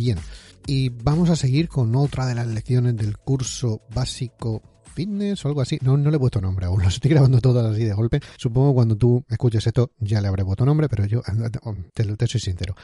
bien. Y vamos a seguir con otra de las lecciones del curso básico fitness o algo así. No, no le he puesto nombre aún, los estoy grabando todas así de golpe. Supongo cuando tú escuches esto ya le habré puesto nombre, pero yo te, te soy sincero,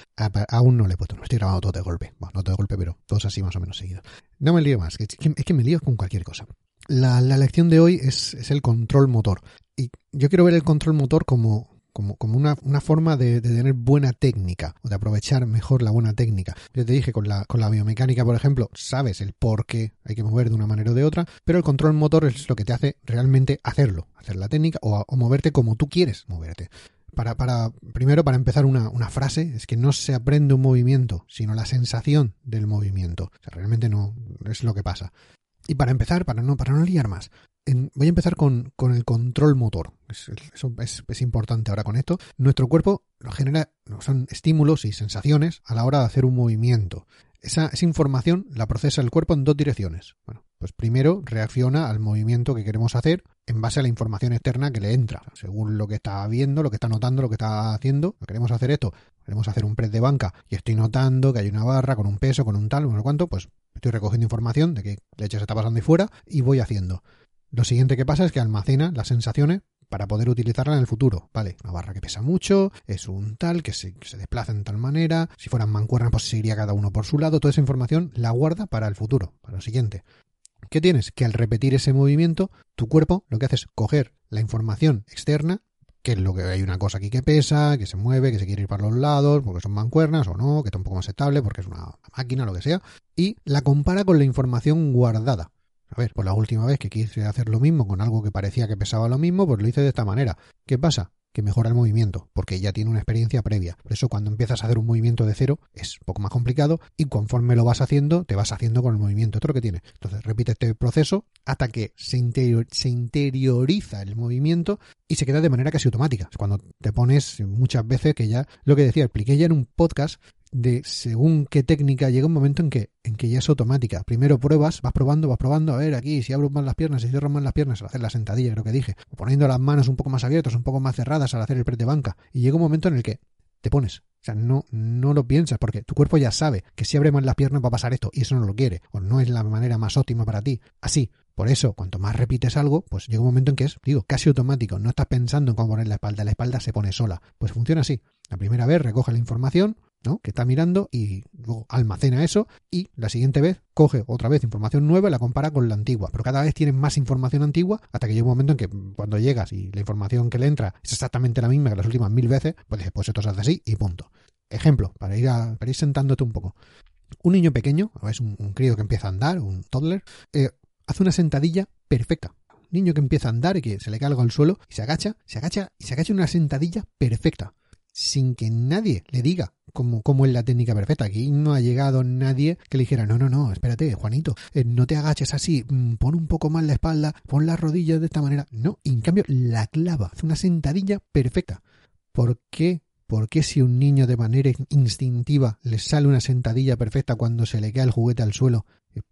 aún no le he puesto nombre, estoy grabando todo de golpe. Bueno, no todo de golpe, pero todos así más o menos seguidos. No me lío más, es que, que me lío con cualquier cosa. La, lección de hoy es el control motor. Y yo quiero ver el control motor como, como, como una, una, forma de, tener buena técnica o de aprovechar mejor la buena técnica. Yo te dije, con la, con la biomecánica, por ejemplo, sabes el por qué hay que mover de una manera o de otra, pero el control motor es lo que te hace realmente hacerlo, hacer la técnica o, o moverte como tú quieres moverte. Para, para, primero, para empezar una, una, frase, es que no se aprende un movimiento, sino la sensación del movimiento. O sea, realmente no es lo que pasa. Y para empezar, para no, para no liar más, voy a empezar con, con, el control motor. Es, eso es, importante ahora con esto. Nuestro cuerpo genera, son estímulos y sensaciones a la hora de hacer un movimiento. Esa, esa, información la procesa el cuerpo en dos direcciones. Bueno, pues primero reacciona al movimiento que queremos hacer en base a la información externa que le entra. Según lo que está viendo, lo que está notando, lo que está haciendo. Queremos hacer esto, queremos hacer un press de banca y estoy notando que hay una barra con un peso, con un tal, no sé cuánto, pues estoy recogiendo información de que leche se está pasando ahí fuera y voy haciendo. Lo siguiente que pasa es que almacena las sensaciones para poder utilizarla en el futuro. Vale, una barra que pesa mucho, es un tal que se, se desplaza en tal manera, si fueran mancuernas pues seguiría cada uno por su lado, toda esa información la guarda para el futuro, para lo siguiente. ¿Qué tienes? Que al repetir ese movimiento, tu cuerpo lo que hace es coger la información externa, que es lo que hay una cosa aquí que pesa, que se mueve, que se quiere ir para los lados, porque son mancuernas o no, que está un poco más estable, porque es una máquina, lo que sea, y la compara con la información guardada. A ver, pues la última vez que quise hacer lo mismo con algo que parecía que pesaba lo mismo, pues lo hice de esta manera. ¿Qué pasa? Que mejora el movimiento, porque ya tiene una experiencia previa. Por eso cuando empiezas a hacer un movimiento de cero es un poco más complicado y conforme lo vas haciendo, te vas haciendo con el movimiento. Otro que tiene. Entonces repite este proceso hasta que se, se interioriza el movimiento y se queda de manera casi automática. Cuando te pones muchas veces que ya, lo que decía, expliqué ya en un podcast de según qué técnica llega un momento en que, en que ya es automática. Primero pruebas, vas probando, vas probando, a ver aquí si abro más las piernas, si cierro más las piernas al hacer la sentadilla, creo que dije, o poniendo las manos un poco más abiertas, un poco más cerradas al hacer el press de banca. Y llega un momento en el que te pones. O sea, no, no lo piensas porque tu cuerpo ya sabe que si abre más las piernas va a pasar esto y eso no lo quiere o no es la manera más óptima para ti. Así, por eso, cuanto más repites algo, pues llega un momento en que es, digo, casi automático. No estás pensando en cómo poner la espalda, la espalda se pone sola. Pues funciona así. La primera vez recoge la información, que está mirando y luego almacena eso y la siguiente vez coge otra vez información nueva y la compara con la antigua. Pero cada vez tienes más información antigua hasta que llega un momento en que cuando llegas y la información que le entra es exactamente la misma que las últimas mil veces, pues dices, pues esto se hace así y punto. Ejemplo, para ir, a, ir sentándote un poco. Un niño pequeño, es un, un crío que empieza a andar, un toddler, eh, hace una sentadilla perfecta. Niño que empieza a andar y que se le cae algo al suelo y se agacha, se agacha y se agacha en una sentadilla perfecta sin que nadie le diga cómo, cómo, es la técnica perfecta. Aquí no ha llegado nadie que le dijera, no, no, no, espérate, Juanito, eh, no te agaches así, mm, pon un poco más la espalda, pon las rodillas de esta manera. No, y en cambio la clava, hace una sentadilla perfecta. ¿Por qué? ¿Por qué si un niño de manera instintiva le sale una sentadilla perfecta cuando se le cae el juguete al suelo?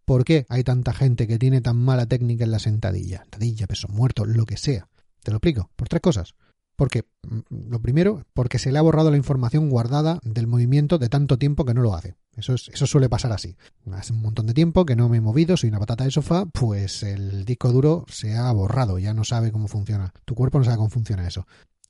¿Por qué hay tanta gente que tiene tan mala técnica en la sentadilla? Sentadilla, peso muerto, lo que sea. Te lo explico, por tres cosas. Porque, mm, lo primero, porque se le ha borrado la información guardada del movimiento de tanto tiempo que no lo hace. Eso, es, eso suele pasar así. Hace un montón de tiempo que no me he movido, soy una patata de sofá, pues el disco duro se ha borrado, ya no sabe cómo funciona. Tu cuerpo no sabe cómo funciona eso.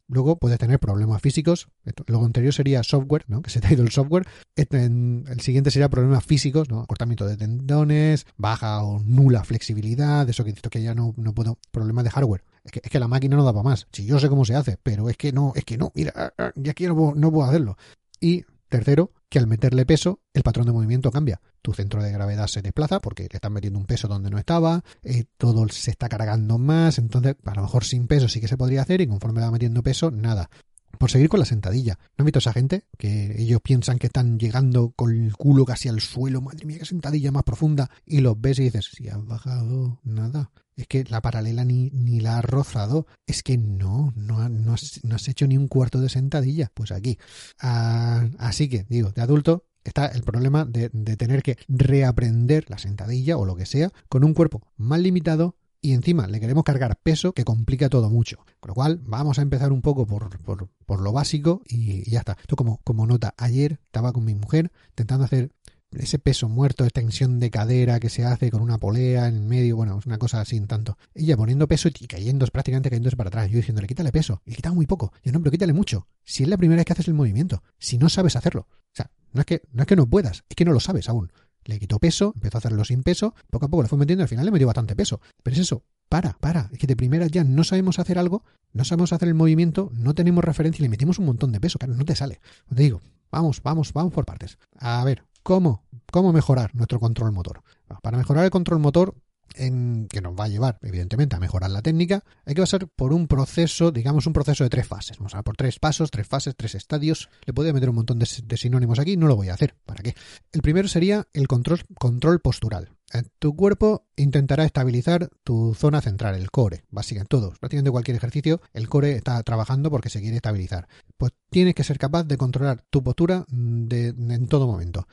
Luego puedes tener problemas físicos. Lo anterior sería software, ¿no? Que se te ha ido el software. El siguiente sería problemas físicos, ¿no? Acortamiento de tendones, baja o nula flexibilidad, eso que, que ya no, no puedo. Problemas de hardware. Es que, la máquina no da para más. Si yo sé cómo se hace, pero es que no, es que no, mira, ya aquí no no puedo hacerlo. Y tercero, que al meterle peso, el patrón de movimiento cambia. Tu centro de gravedad se desplaza porque le están metiendo un peso donde no estaba, eh, todo se está cargando más, entonces a lo mejor sin peso sí que se podría hacer y conforme va metiendo peso, nada. Por seguir con la sentadilla. ¿No han visto a esa gente? Que ellos piensan que están llegando con el culo casi al suelo. Madre mía, qué sentadilla más profunda. Y los ves y dices, si has bajado nada. Es que la paralela ni, ni la has rozado. Es que no, no, no, has, no has hecho ni un cuarto de sentadilla. Pues aquí. Ah, así que, digo, de adulto está el problema de, de tener que reaprender la sentadilla o lo que sea con un cuerpo más limitado y encima le queremos cargar peso que complica todo mucho. Con lo cual, vamos a empezar un poco por, por, por lo básico y, ya está. Esto como, como nota, ayer estaba con mi mujer intentando hacer ese peso muerto, extensión de cadera que se hace con una polea en medio, bueno, es una cosa así en tanto. Ella poniendo peso y cayendo, prácticamente cayéndose para atrás. Yo diciéndole, quítale peso. Y quitaba muy poco. Yo no, pero quítale mucho. Si es la primera vez que haces el movimiento, si no sabes hacerlo. O sea, no es que no, es que no puedas, es que no lo sabes aún. Le quitó peso, empezó a hacerlo sin peso, poco a poco lo fue metiendo al final le metió bastante peso. Pero es eso, para, para, es que de primera ya no sabemos hacer algo, no sabemos hacer el movimiento, no tenemos referencia y le metimos un montón de peso, claro, no te sale. Te digo, vamos, vamos, vamos por partes. A ver, ¿cómo? ¿Cómo mejorar nuestro control motor? Para mejorar el control motor en, que nos va a llevar, evidentemente, a mejorar la técnica, hay que pasar por un proceso, digamos, un proceso de tres fases. Vamos a por tres pasos, tres fases, tres estadios. Le podría meter un montón de, sinónimos aquí, no lo voy a hacer. ¿Para qué? El primero sería el control, control postural. Eh, tu cuerpo intentará estabilizar tu zona central, el core, básicamente todos. Prácticamente cualquier ejercicio, el core está trabajando porque se quiere estabilizar. Pues tienes que ser capaz de controlar tu postura mm, en todo momento.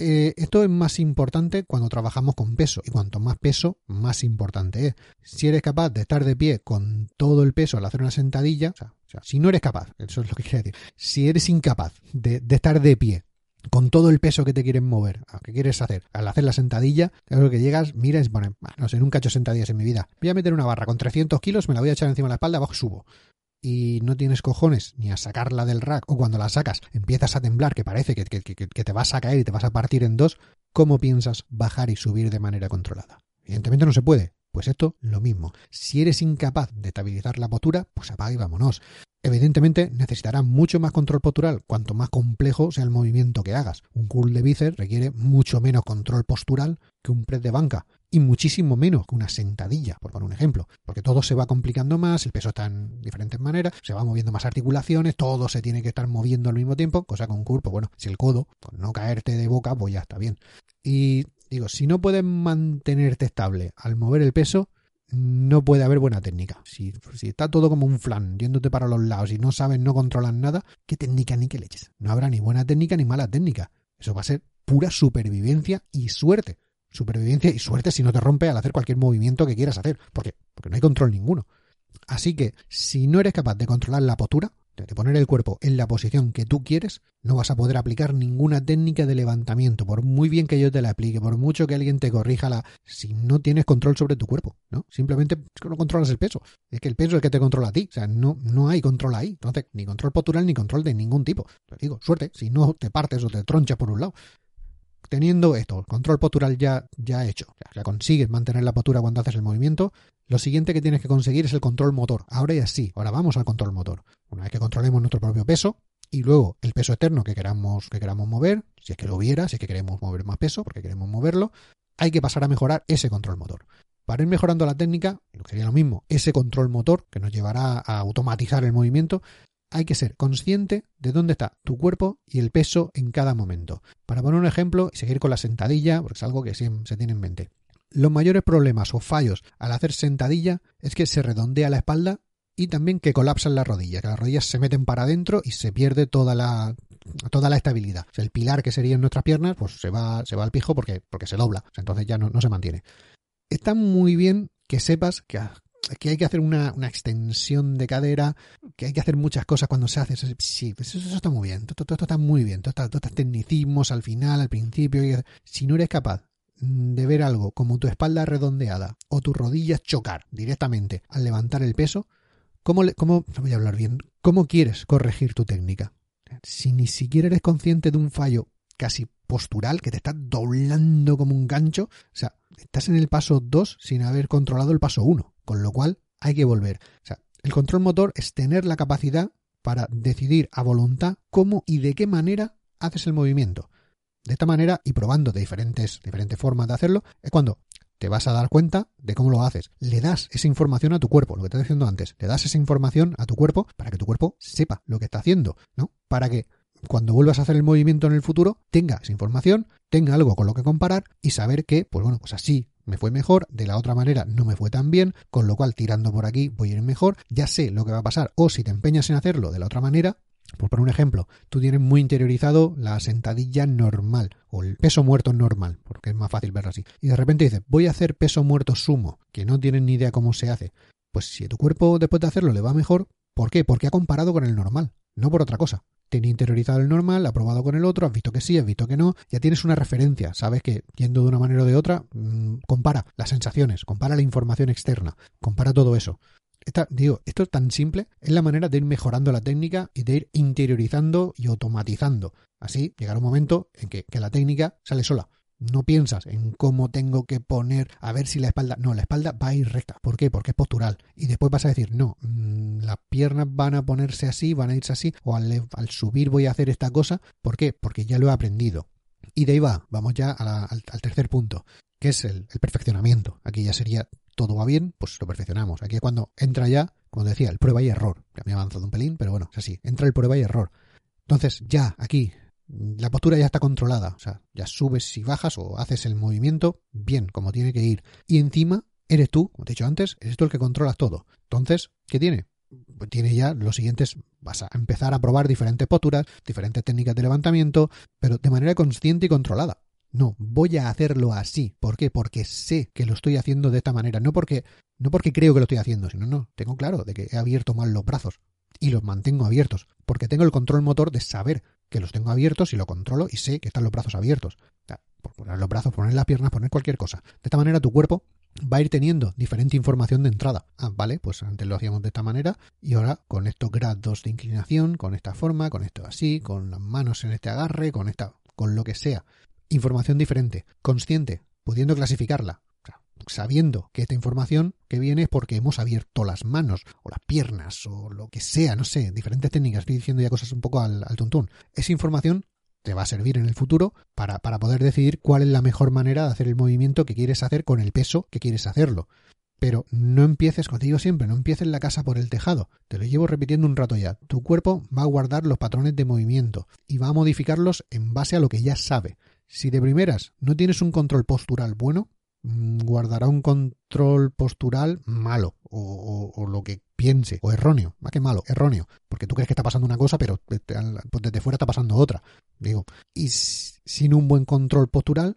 Eh, esto es más importante cuando trabajamos con peso y cuanto más peso, más importante es. Si eres capaz de estar de pie con todo el peso al hacer una sentadilla, o sea, si no eres capaz, eso es lo que quiero decir, si eres incapaz de, estar de pie con todo el peso que te quieren mover, que quieres hacer, al hacer la sentadilla, lo que llegas, miras y pones, no sé, nunca he hecho sentadillas en mi vida. Voy a meter una barra con 300 kilos, me la voy a echar encima de la espalda, abajo subo y no tienes cojones ni a sacarla del rack o cuando la sacas empiezas a temblar que parece que, te vas a caer y te vas a partir en dos, ¿cómo piensas bajar y subir de manera controlada? Evidentemente no se puede. Pues esto lo mismo. Si eres incapaz de estabilizar la postura, pues apaga y vámonos. Evidentemente necesitarás mucho más control postural cuanto más complejo sea el movimiento que hagas. Un curl de bíceps requiere mucho menos control postural que un press de banca y muchísimo menos que una sentadilla, por poner un ejemplo, porque todo se va complicando más, el peso está en diferentes maneras, se va moviendo más articulaciones, todo se tiene que estar moviendo al mismo tiempo, cosa con curl, pues bueno, si el codo, con no caerte de boca, pues ya está bien. Y digo, si no puedes mantenerte estable al mover el peso, no puede haber buena técnica. Si, si, está todo como un flan, yéndote para los lados y no sabes, no controlas nada, ¿qué técnica ni qué leches? No habrá ni buena técnica ni mala técnica. Eso va a ser pura supervivencia y suerte. Supervivencia y suerte si no te rompe al hacer cualquier movimiento que quieras hacer, porque, porque no hay control ninguno. Así que, si no eres capaz de controlar la postura, de poner el cuerpo en la posición que tú quieres, no vas a poder aplicar ninguna técnica de levantamiento, por muy bien que yo te la aplique, por mucho que alguien te corrija la... si no tienes control sobre tu cuerpo, ¿no? Simplemente no controlas el peso. Es que el peso es el que te controla a ti. O sea, no, no hay control ahí. Entonces, ni control postural ni control de ningún tipo. Te digo, suerte, si no te partes o te tronchas por un lado teniendo esto, control postural ya, ya hecho, o sea, consigues mantener la postura cuando haces el movimiento, lo siguiente que tienes que conseguir es el control motor. Ahora ya sí, ahora vamos al control motor. Una vez que controlemos nuestro propio peso y luego el peso externo que queramos, que queramos mover, si es que lo hubiera, si es que queremos mover más peso, porque queremos moverlo, hay que pasar a mejorar ese control motor. Para ir mejorando la técnica, lo que sería lo mismo, ese control motor que nos llevará a automatizar el movimiento, hay que ser consciente de dónde está tu cuerpo y el peso en cada momento. Para poner un ejemplo y seguir con la sentadilla, porque es algo que se tiene en mente. Los mayores problemas o fallos al hacer sentadilla es que se redondea la espalda y también que colapsan las rodillas, que las rodillas se meten para adentro y se pierde toda la estabilidad. el pilar que sería en nuestras piernas, pues se va, al pijo porque, porque se dobla. entonces ya no, no se mantiene. Está muy bien que sepas que, que hay que hacer una, extensión de cadera, que hay que hacer muchas cosas cuando se hace. Sí, pues eso, está muy bien, todo, todo, está muy bien, todos estos tecnicismos al final, al principio. Si no eres capaz de ver algo como tu espalda redondeada o tus rodillas chocar directamente al levantar el peso, ¿cómo, cómo, no voy a hablar bien, cómo quieres corregir tu técnica? Si ni siquiera eres consciente de un fallo casi postural que te está doblando como un gancho, o sea, estás en el paso 2 sin haber controlado el paso 1, con lo cual hay que volver. O sea, el control motor es tener la capacidad para decidir a voluntad cómo y de qué manera haces el movimiento. De esta manera, y probando de diferentes, diferentes formas de hacerlo, es cuando te vas a dar cuenta de cómo lo haces. Le das esa información a tu cuerpo, lo que te diciendo antes. Le das esa información a tu cuerpo para que tu cuerpo sepa lo que está haciendo, ¿no? Para que cuando vuelvas a hacer el movimiento en el futuro, tenga esa información, tenga algo con lo que comparar y saber que, pues bueno, pues así me fue mejor, de la otra manera no me fue tan bien, con lo cual tirando por aquí voy a ir mejor, ya sé lo que va a pasar, o si te empeñas en hacerlo de la otra manera, Por poner un ejemplo, tú tienes muy interiorizado la sentadilla normal o el peso muerto normal, porque es más fácil verlo así. Y de repente dices, voy a hacer peso muerto sumo, que no tienes ni idea cómo se hace. Pues si a tu cuerpo después de hacerlo le va mejor, ¿por qué? Porque ha comparado con el normal, no por otra cosa. Tiene interiorizado el normal, ha probado con el otro, has visto que sí, has visto que no, ya tienes una referencia, sabes que yendo de una manera o de otra, mmm, compara las sensaciones, compara la información externa, compara todo eso digo, esto es tan simple, es la manera de ir mejorando la técnica y de ir interiorizando y automatizando. Así llegará un momento en que, que la técnica sale sola. No piensas en cómo tengo que poner, a ver si la espalda. No, la espalda va a ir recta. ¿Por qué? Porque es postural. Y después vas a decir, no, mmm, las piernas van a ponerse así, van a irse así, o al, subir voy a hacer esta cosa. ¿Por qué? Porque ya lo he aprendido. Y de ahí va, vamos ya al, tercer punto, que es el, perfeccionamiento. Aquí ya sería todo va bien, pues lo perfeccionamos. Aquí cuando entra ya, cuando decía, el prueba y error. Ya me he avanzado un pelín, pero bueno, es así. Entra el prueba y error. Entonces, ya, aquí, la postura ya está controlada. O sea, ya subes y bajas o haces el movimiento bien, como tiene que ir. Y encima, eres tú, como te he dicho antes, eres tú el que controlas todo. Entonces, ¿qué tiene? Pues tiene ya los siguientes, vas a empezar a probar diferentes posturas, diferentes técnicas de levantamiento, pero de manera consciente y controlada. No, voy a hacerlo así. ¿Por qué? Porque sé que lo estoy haciendo de esta manera. No porque, no porque creo que lo estoy haciendo, sino no, tengo claro de que he abierto mal los brazos y los mantengo abiertos. Porque tengo el control motor de saber que los tengo abiertos y lo controlo y sé que están los brazos abiertos. por poner los brazos, poner las piernas, poner cualquier cosa. De esta manera tu cuerpo va a ir teniendo diferente información de entrada. Ah, vale, pues antes lo hacíamos de esta manera y ahora con estos grados de inclinación, con esta forma, con esto así, con las manos en este agarre, con esta, con lo que sea información diferente, consciente, pudiendo clasificarla, sabiendo que esta información que viene es porque hemos abierto las manos o las piernas o lo que sea, no sé, diferentes técnicas, estoy diciendo ya cosas un poco al, tuntún. Esa información te va a servir en el futuro para, para poder decidir cuál es la mejor manera de hacer el movimiento que quieres hacer con el peso que quieres hacerlo. Pero no empieces, como te digo siempre, no empieces la casa por el tejado. Te lo llevo repitiendo un rato ya. Tu cuerpo va a guardar los patrones de movimiento y va a modificarlos en base a lo que ya sabe. Si de primeras no tienes un control postural bueno, guardará un control postural malo o, lo que piense o erróneo, más que malo, erróneo, porque tú crees que está pasando una cosa, pero desde fuera está pasando otra, digo. Y sin un buen control postural,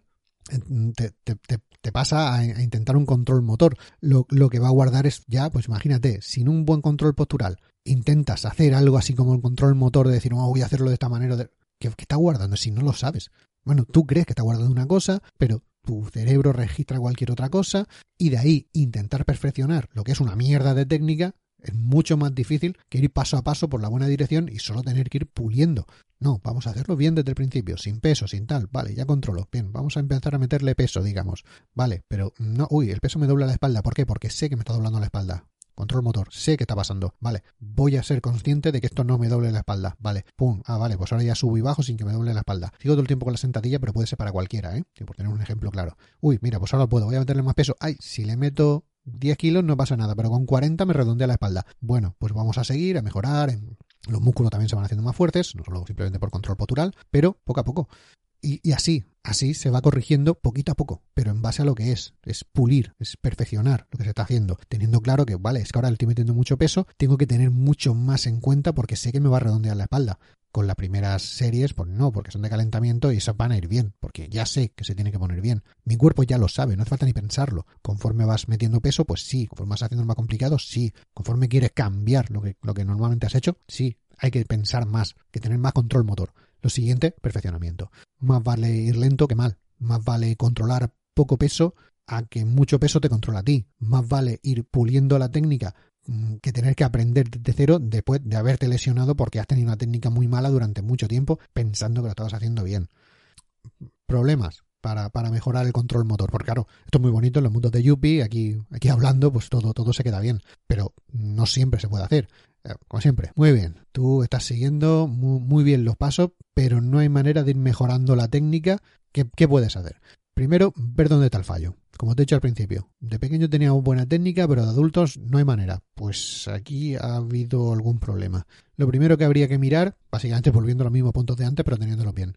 te, te, te pasa a, intentar un control motor. Lo, que va a guardar es ya, pues imagínate, sin un buen control postural, intentas hacer algo así como el control motor de decir, no, voy a hacerlo de esta manera. De... ¿Qué, ¿Qué, está guardando si no lo sabes? Bueno, tú crees que está guardando una cosa, pero tu cerebro registra cualquier otra cosa y de ahí intentar perfeccionar lo que es una mierda de técnica es mucho más difícil que ir paso a paso por la buena dirección y solo tener que ir puliendo. No, vamos a hacerlo bien desde el principio, sin peso, sin tal. Vale, ya controlo. Bien, vamos a empezar a meterle peso, digamos. Vale, pero no, uy, el peso me dobla la espalda. ¿Por qué? Porque sé que me está doblando la espalda. Control motor, sé que está pasando. Vale, voy a ser consciente de que esto no me doble la espalda. Vale, pum. Ah, vale, pues ahora ya subo y bajo sin que me doble la espalda. Sigo todo el tiempo con la sentadilla, pero puede ser para cualquiera, ¿eh? Por tener un ejemplo claro. Uy, mira, pues ahora puedo. Voy a meterle más peso. Ay, si le meto 10 kilos no pasa nada, pero con 40 me redondea la espalda. Bueno, pues vamos a seguir, a mejorar. Los músculos también se van haciendo más fuertes, no solo simplemente por control postural, pero poco a poco. Y, y, así, así se va corrigiendo poquito a poco, pero en base a lo que es, es pulir, es perfeccionar lo que se está haciendo, teniendo claro que, vale, es que ahora le estoy metiendo mucho peso, tengo que tener mucho más en cuenta porque sé que me va a redondear la espalda. Con las primeras series, pues no, porque son de calentamiento y esas van a ir bien, porque ya sé que se tiene que poner bien. Mi cuerpo ya lo sabe, no hace falta ni pensarlo. Conforme vas metiendo peso, pues sí. Conforme vas haciendo más complicado, sí. Conforme quieres cambiar lo que, lo que normalmente has hecho, sí. Hay que pensar más, que tener más control motor. Lo siguiente, perfeccionamiento. Más vale ir lento que mal. Más vale controlar poco peso a que mucho peso te controla a ti. Más vale ir puliendo la técnica mm, que tener que aprender desde cero después de haberte lesionado porque has tenido una técnica muy mala durante mucho tiempo pensando que lo estabas haciendo bien. Problemas para, para mejorar el control motor. Porque claro, esto es muy bonito en los mundos de Yuppie, aquí, aquí hablando, pues todo, todo se queda bien. Pero no siempre se puede hacer. Eh, como siempre, muy bien. Tú estás siguiendo muy, bien los pasos, pero no hay manera de ir mejorando la técnica. ¿Qué, ¿Qué, puedes hacer? Primero, ver dónde está el fallo. Como te he dicho al principio, de pequeño teníamos buena técnica, pero de adultos no hay manera. Pues aquí ha habido algún problema. Lo primero que habría que mirar, básicamente volviendo a los mismos puntos de antes, pero teniéndolo bien.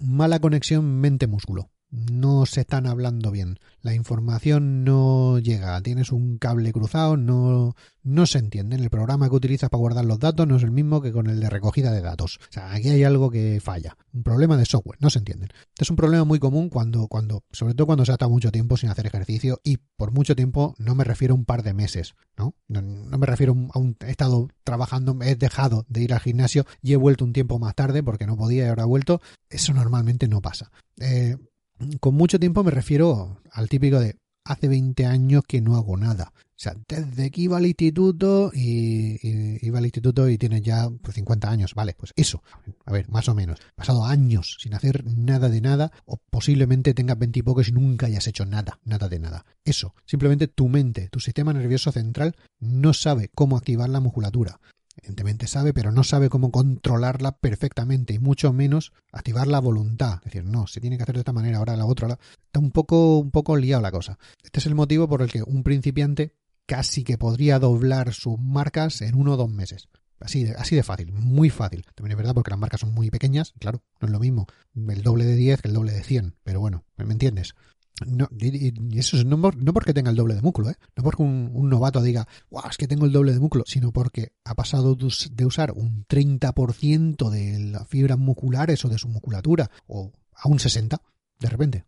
Mala conexión mente-músculo. No se están hablando bien. La información no llega, tienes un cable cruzado, no, no se entiende. El programa que utilizas para guardar los datos no es el mismo que con el de recogida de datos. O sea, aquí hay algo que falla. Un problema de software, no se entienden. Es un problema muy común cuando, cuando, sobre todo cuando se estado mucho tiempo sin hacer ejercicio y por mucho tiempo no me refiero a un par de meses, ¿no? No, no me refiero a un, he estado trabajando, he dejado de ir al gimnasio y he vuelto un tiempo más tarde porque no podía y ahora he vuelto. Eso normalmente no pasa. Eh, con mucho tiempo me refiero al típico de hace 20 años que no hago nada. O sea, desde que iba al instituto y, iba al instituto y tienes ya pues, 50 años, vale, pues eso, a ver, más o menos. Pasado años sin hacer nada de nada o posiblemente tengas 20 y y nunca hayas hecho nada, nada de nada. Eso, simplemente tu mente, tu sistema nervioso central no sabe cómo activar la musculatura. Evidentemente sabe, pero no sabe cómo controlarla perfectamente y mucho menos activar la voluntad. Es decir, no, se tiene que hacer de esta manera, ahora la otra. Está un poco, un poco liado la cosa. Este es el motivo por el que un principiante casi que podría doblar sus marcas en uno o dos meses. Así de, así de fácil, muy fácil. También es verdad porque las marcas son muy pequeñas, claro, no es lo mismo el doble de 10 que el doble de 100, pero bueno, ¿me entiendes? No, y eso es no, porque tenga el doble de músculo, ¿eh? no porque un, novato diga, wow, es que tengo el doble de músculo, sino porque ha pasado de usar un 30% de las fibras musculares o de su musculatura, o a un 60%, de repente.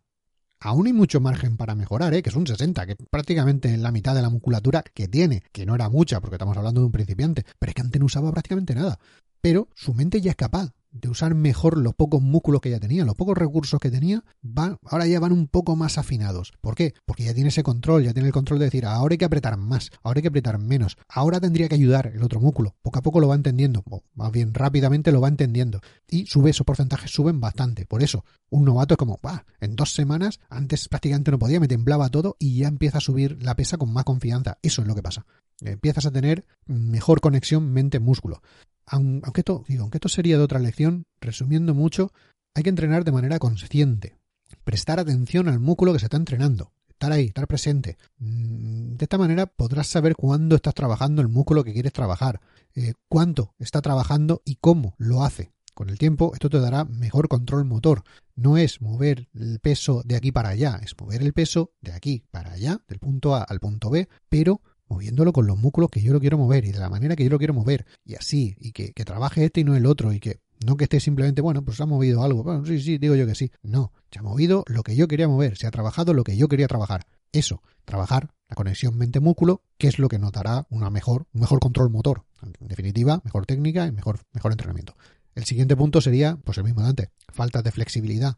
Aún hay mucho margen para mejorar, ¿eh? que es un 60, que es prácticamente la mitad de la musculatura que tiene, que no era mucha, porque estamos hablando de un principiante, pero es que antes no usaba prácticamente nada. Pero su mente ya es capaz de usar mejor los pocos músculos que ya tenía, los pocos recursos que tenía, van, ahora ya van un poco más afinados. ¿Por qué? Porque ya tiene ese control, ya tiene el control de decir, ahora hay que apretar más, ahora hay que apretar menos, ahora tendría que ayudar el otro músculo. Poco a poco lo va entendiendo, o más bien rápidamente lo va entendiendo. Y sube, esos porcentajes suben bastante. Por eso, un novato es como, va, en dos semanas, antes prácticamente no podía, me temblaba todo y ya empieza a subir la pesa con más confianza. Eso es lo que pasa. Empiezas a tener mejor conexión mente-músculo aunque esto, digo, aunque esto sería de otra lección, resumiendo mucho, hay que entrenar de manera consciente, prestar atención al músculo que se está entrenando, estar ahí, estar presente. Mm, de esta manera podrás saber cuándo estás trabajando el músculo que quieres trabajar, eh, cuánto está trabajando y cómo lo hace. Con el tiempo esto te dará mejor control motor. No es mover el peso de aquí para allá, es mover el peso de aquí para allá, del punto A al punto B, pero moviéndolo con los músculos que yo lo quiero mover y de la manera que yo lo quiero mover. Y así, y que, trabaje este y no el otro y que no que esté simplemente, bueno, pues ha movido algo, bueno, sí, sí, digo yo que sí, no, se ha movido lo que yo quería mover, se ha trabajado lo que yo quería trabajar, eso, trabajar la conexión mente-músculo, que es lo que notará una mejor, un mejor control motor, en definitiva, mejor técnica y mejor, mejor entrenamiento. El siguiente punto sería, pues el mismo de antes, falta de flexibilidad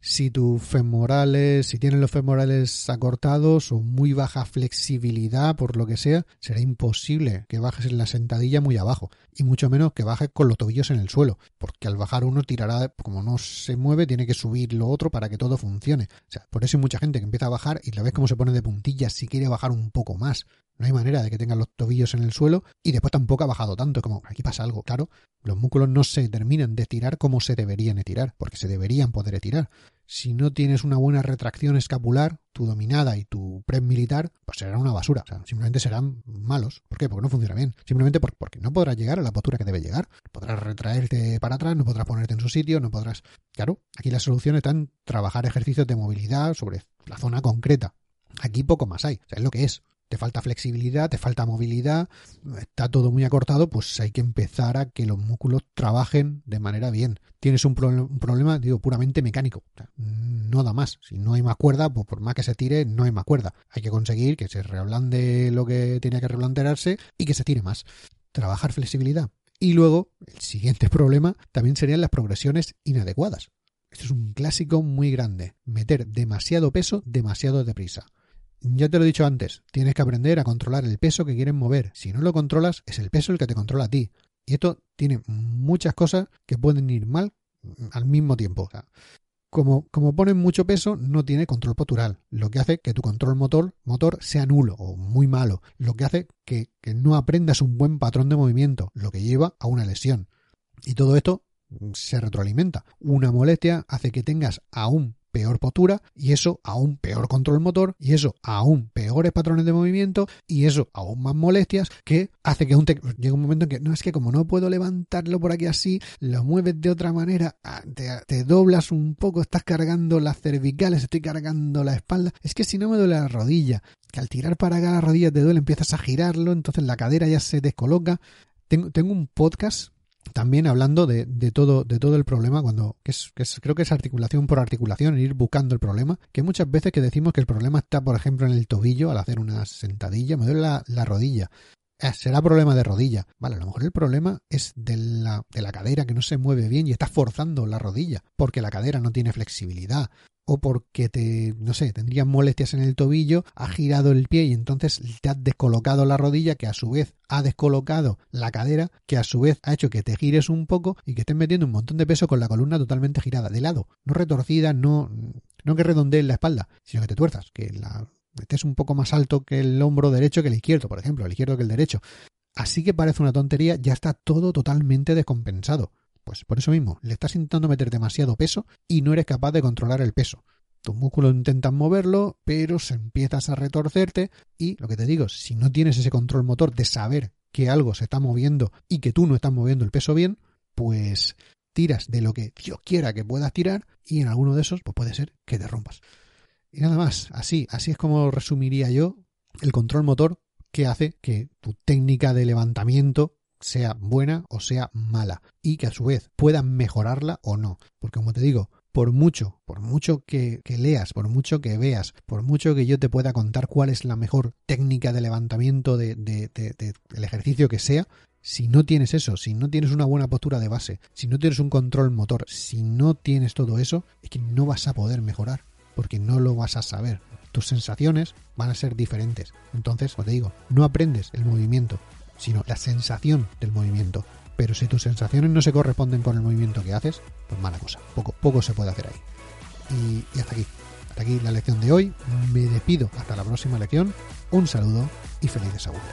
si tus femorales, si tienen los femorales acortados o muy baja flexibilidad por lo que sea, será imposible que bajes en la sentadilla muy abajo y mucho menos que bajes con los tobillos en el suelo, porque al bajar uno tirará, como no se mueve, tiene que subir lo otro para que todo funcione. O sea, por eso hay mucha gente que empieza a bajar y la ves como se pone de puntillas si quiere bajar un poco más. No hay manera de que tengan los tobillos en el suelo y después tampoco ha bajado tanto, como aquí pasa algo, claro. Los músculos no se terminan de estirar como se deberían estirar, porque se deberían poder estirar. Si no tienes una buena retracción escapular, tu dominada y tu press militar, pues serán una basura. Simplemente serán malos. ¿Por qué? Porque no funciona bien. Simplemente porque no podrás llegar a la postura que debe llegar. Podrás retraerte para atrás, no podrás ponerte en su sitio, no podrás. Claro, aquí la solución está en trabajar ejercicios de movilidad sobre la zona concreta. Aquí poco más hay. Es lo que es te falta flexibilidad, te falta movilidad, está todo muy acortado, pues hay que empezar a que los músculos trabajen de manera bien. Tienes un, problema, digo, puramente mecánico, no da más. Si no hay más cuerda, pues por más que se tire, no hay más cuerda. Hay que conseguir que se reblande lo que tenía que reblandearse y que se tire más. Trabajar flexibilidad. Y luego, el siguiente problema también serían las progresiones inadecuadas. Esto es un clásico muy grande. Meter demasiado peso demasiado deprisa. Ya te lo he dicho antes, tienes que aprender a controlar el peso que quieren mover. Si no lo controlas, es el peso el que te controla a ti. Y esto tiene muchas cosas que pueden ir mal al mismo tiempo. como, como ponen mucho peso, no tiene control postural, lo que hace que tu control motor, motor sea nulo o muy malo, lo que hace que, que no aprendas un buen patrón de movimiento, lo que lleva a una lesión. Y todo esto se retroalimenta. Una molestia hace que tengas aún peor postura y eso aún peor control motor y eso aún peores patrones de movimiento y eso aún más molestias que hace que un llega un momento en que no es que como no puedo levantarlo por aquí así, lo mueves de otra manera, ah, te, doblas un poco, estás cargando las cervicales, estoy cargando la espalda, es que si no me duele la rodilla, que al tirar para acá la rodilla te duele, empiezas a girarlo, entonces la cadera ya se descoloca. Tengo un podcast también hablando de, todo, de todo el problema, cuando, que es, que creo que es articulación por articulación, ir buscando el problema, que muchas veces que decimos que el problema está, por ejemplo, en el tobillo, al hacer una sentadilla, me duele la, la rodilla. Eh, será problema de rodilla. Vale, a lo mejor el problema es de la, de la cadera que no se mueve bien y está forzando la rodilla, porque la cadera no tiene flexibilidad o porque te, no sé, tendrías molestias en el tobillo, ha girado el pie y entonces te has descolocado la rodilla, que a su vez ha descolocado la cadera, que a su vez ha hecho que te gires un poco y que estés metiendo un montón de peso con la columna totalmente girada, de lado, no retorcida, no, no que redondees la espalda, sino que te tuerzas, que la estés un poco más alto que el hombro derecho que el izquierdo, por ejemplo, el izquierdo que el derecho. Así que parece una tontería, ya está todo totalmente descompensado. Pues por eso mismo, le estás intentando meter demasiado peso y no eres capaz de controlar el peso. Tus músculos intentan moverlo, pero se empiezas a retorcerte y lo que te digo, si no tienes ese control motor de saber que algo se está moviendo y que tú no estás moviendo el peso bien, pues tiras de lo que Dios quiera que puedas tirar y en alguno de esos pues puede ser que te rompas. Y nada más, así, así es como resumiría yo el control motor que hace que tu técnica de levantamiento sea buena o sea mala y que a su vez puedan mejorarla o no. Porque como te digo, por mucho, por mucho que, leas, por mucho que veas, por mucho que yo te pueda contar cuál es la mejor técnica de levantamiento del de, ejercicio que sea, si no tienes eso, si no tienes una buena postura de base, si no tienes un control motor, si no tienes todo eso, es que no vas a poder mejorar, porque no lo vas a saber. Tus sensaciones van a ser diferentes. Entonces, como te digo, no aprendes el movimiento, sino la sensación del movimiento. Pero si tus sensaciones no se corresponden con el movimiento que haces, pues mala cosa. Poco, poco se puede hacer ahí. Y, hasta aquí. Hasta aquí la lección de hoy. Me despido hasta la próxima lección. Un saludo y felices agudas.